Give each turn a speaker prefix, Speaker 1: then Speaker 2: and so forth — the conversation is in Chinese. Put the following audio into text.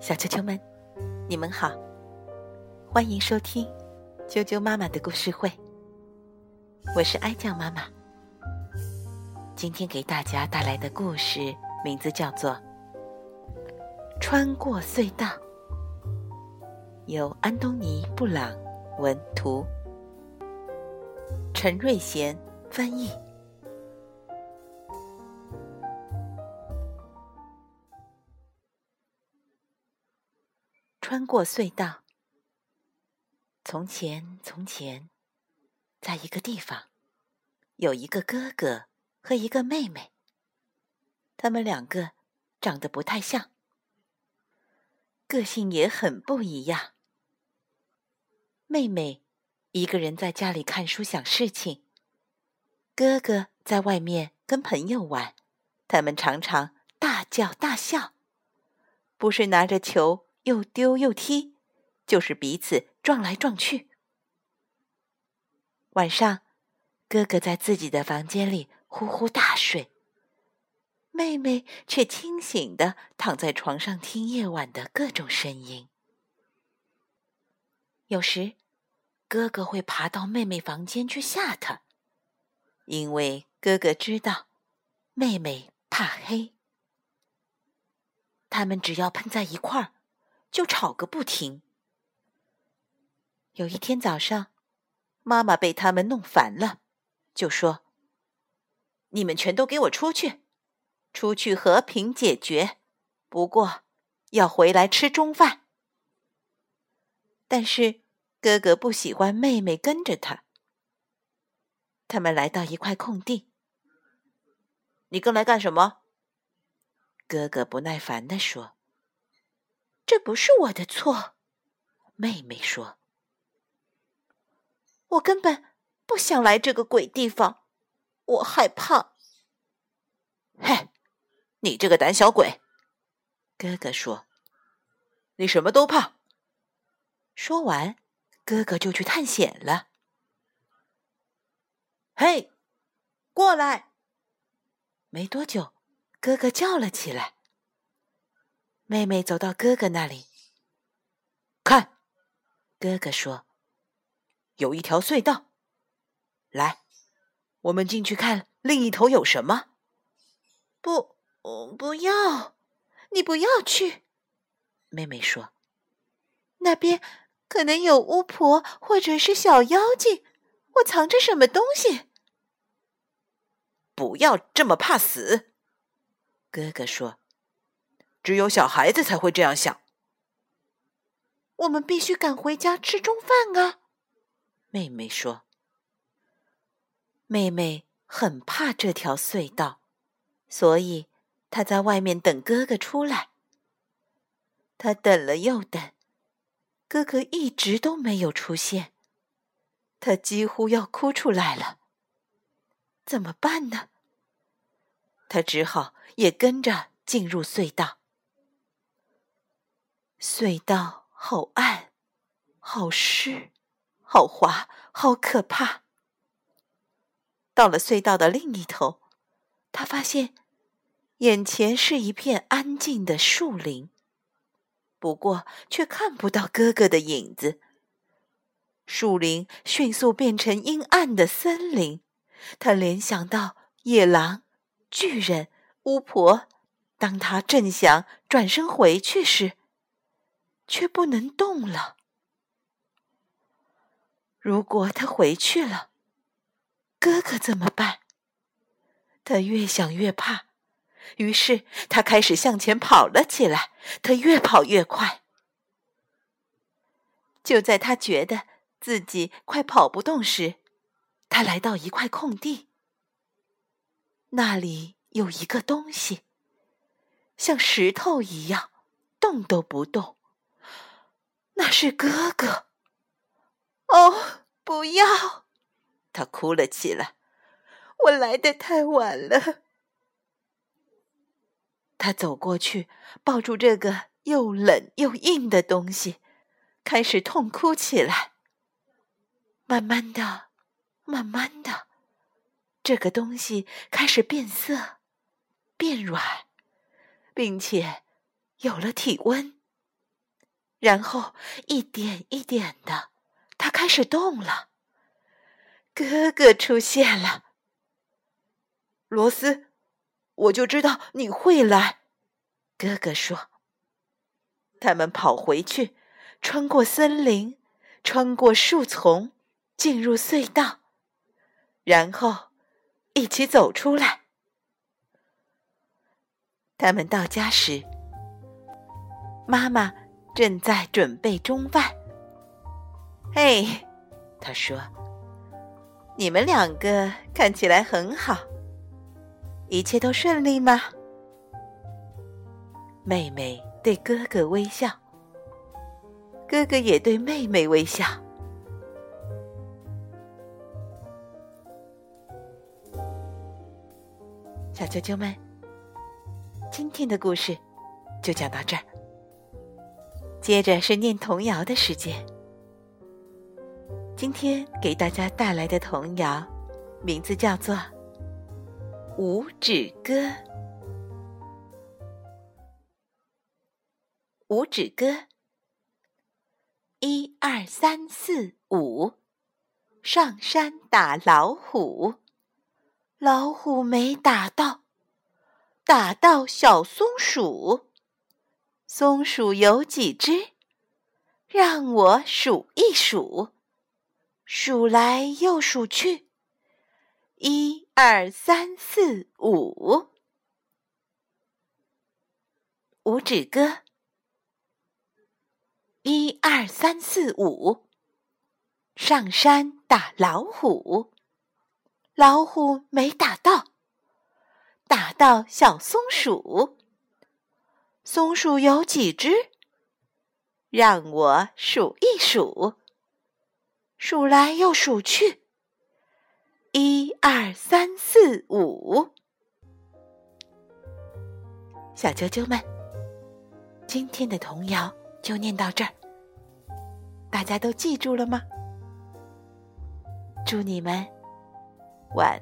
Speaker 1: 小啾啾们，你们好，欢迎收听啾啾妈妈的故事会。我是哀酱妈妈，今天给大家带来的故事名字叫做《穿过隧道》，由安东尼·布朗文图，陈瑞贤翻译。穿过隧道。从前，从前，在一个地方，有一个哥哥和一个妹妹。他们两个长得不太像，个性也很不一样。妹妹一个人在家里看书想事情，哥哥在外面跟朋友玩。他们常常大叫大笑，不是拿着球。又丢又踢，就是彼此撞来撞去。晚上，哥哥在自己的房间里呼呼大睡，妹妹却清醒的躺在床上听夜晚的各种声音。有时，哥哥会爬到妹妹房间去吓她，因为哥哥知道妹妹怕黑。他们只要碰在一块儿。就吵个不停。有一天早上，妈妈被他们弄烦了，就说：“你们全都给我出去，出去和平解决。不过要回来吃中饭。”但是哥哥不喜欢妹妹跟着他。他们来到一块空地，“你跟来干什么？”哥哥不耐烦地说。这不是我的错，妹妹说：“我根本不想来这个鬼地方，我害怕。”嘿，你这个胆小鬼！哥哥说：“你什么都怕。”说完，哥哥就去探险了。嘿，过来！没多久，哥哥叫了起来。妹妹走到哥哥那里，看，哥哥说：“有一条隧道，来，我们进去看另一头有什么。”不，不要，你不要去。妹妹说：“那边可能有巫婆或者是小妖精，我藏着什么东西？”不要这么怕死，哥哥说。只有小孩子才会这样想。我们必须赶回家吃中饭啊！妹妹说。妹妹很怕这条隧道，所以她在外面等哥哥出来。她等了又等，哥哥一直都没有出现，她几乎要哭出来了。怎么办呢？她只好也跟着进入隧道。隧道好暗，好湿，好滑，好可怕。到了隧道的另一头，他发现眼前是一片安静的树林，不过却看不到哥哥的影子。树林迅速变成阴暗的森林，他联想到野狼、巨人、巫婆。当他正想转身回去时，却不能动了。如果他回去了，哥哥怎么办？他越想越怕，于是他开始向前跑了起来。他越跑越快。就在他觉得自己快跑不动时，他来到一块空地，那里有一个东西，像石头一样，动都不动。那是哥哥。哦，不要！他哭了起来。我来的太晚了。他走过去，抱住这个又冷又硬的东西，开始痛哭起来。慢慢的，慢慢的，这个东西开始变色、变软，并且有了体温，然后一点一点的，它开始动了。哥哥出现了，
Speaker 2: 罗斯，我就知道你会来。
Speaker 1: 哥哥说：“他们跑回去，穿过森林，穿过树丛，进入隧道，然后一起走出来。他们到家时，妈妈正在准备中饭。嘿，他说：‘你们两个看起来很好，一切都顺利吗？’”妹妹对哥哥微笑，哥哥也对妹妹微笑。小啾啾们，今天的故事就讲到这儿。接着是念童谣的时间。今天给大家带来的童谣，名字叫做《五指歌》。五指歌，一二三四五，上山打老虎，老虎没打到，打到小松鼠，松鼠有几只？让我数一数，数来又数去，一二三四五，五指歌。一二三四五，上山打老虎，老虎没打到，打到小松鼠。松鼠有几只？让我数一数，数来又数去，一二三四五。小啾啾们，今天的童谣。就念到这儿，大家都记住了吗？祝你们晚。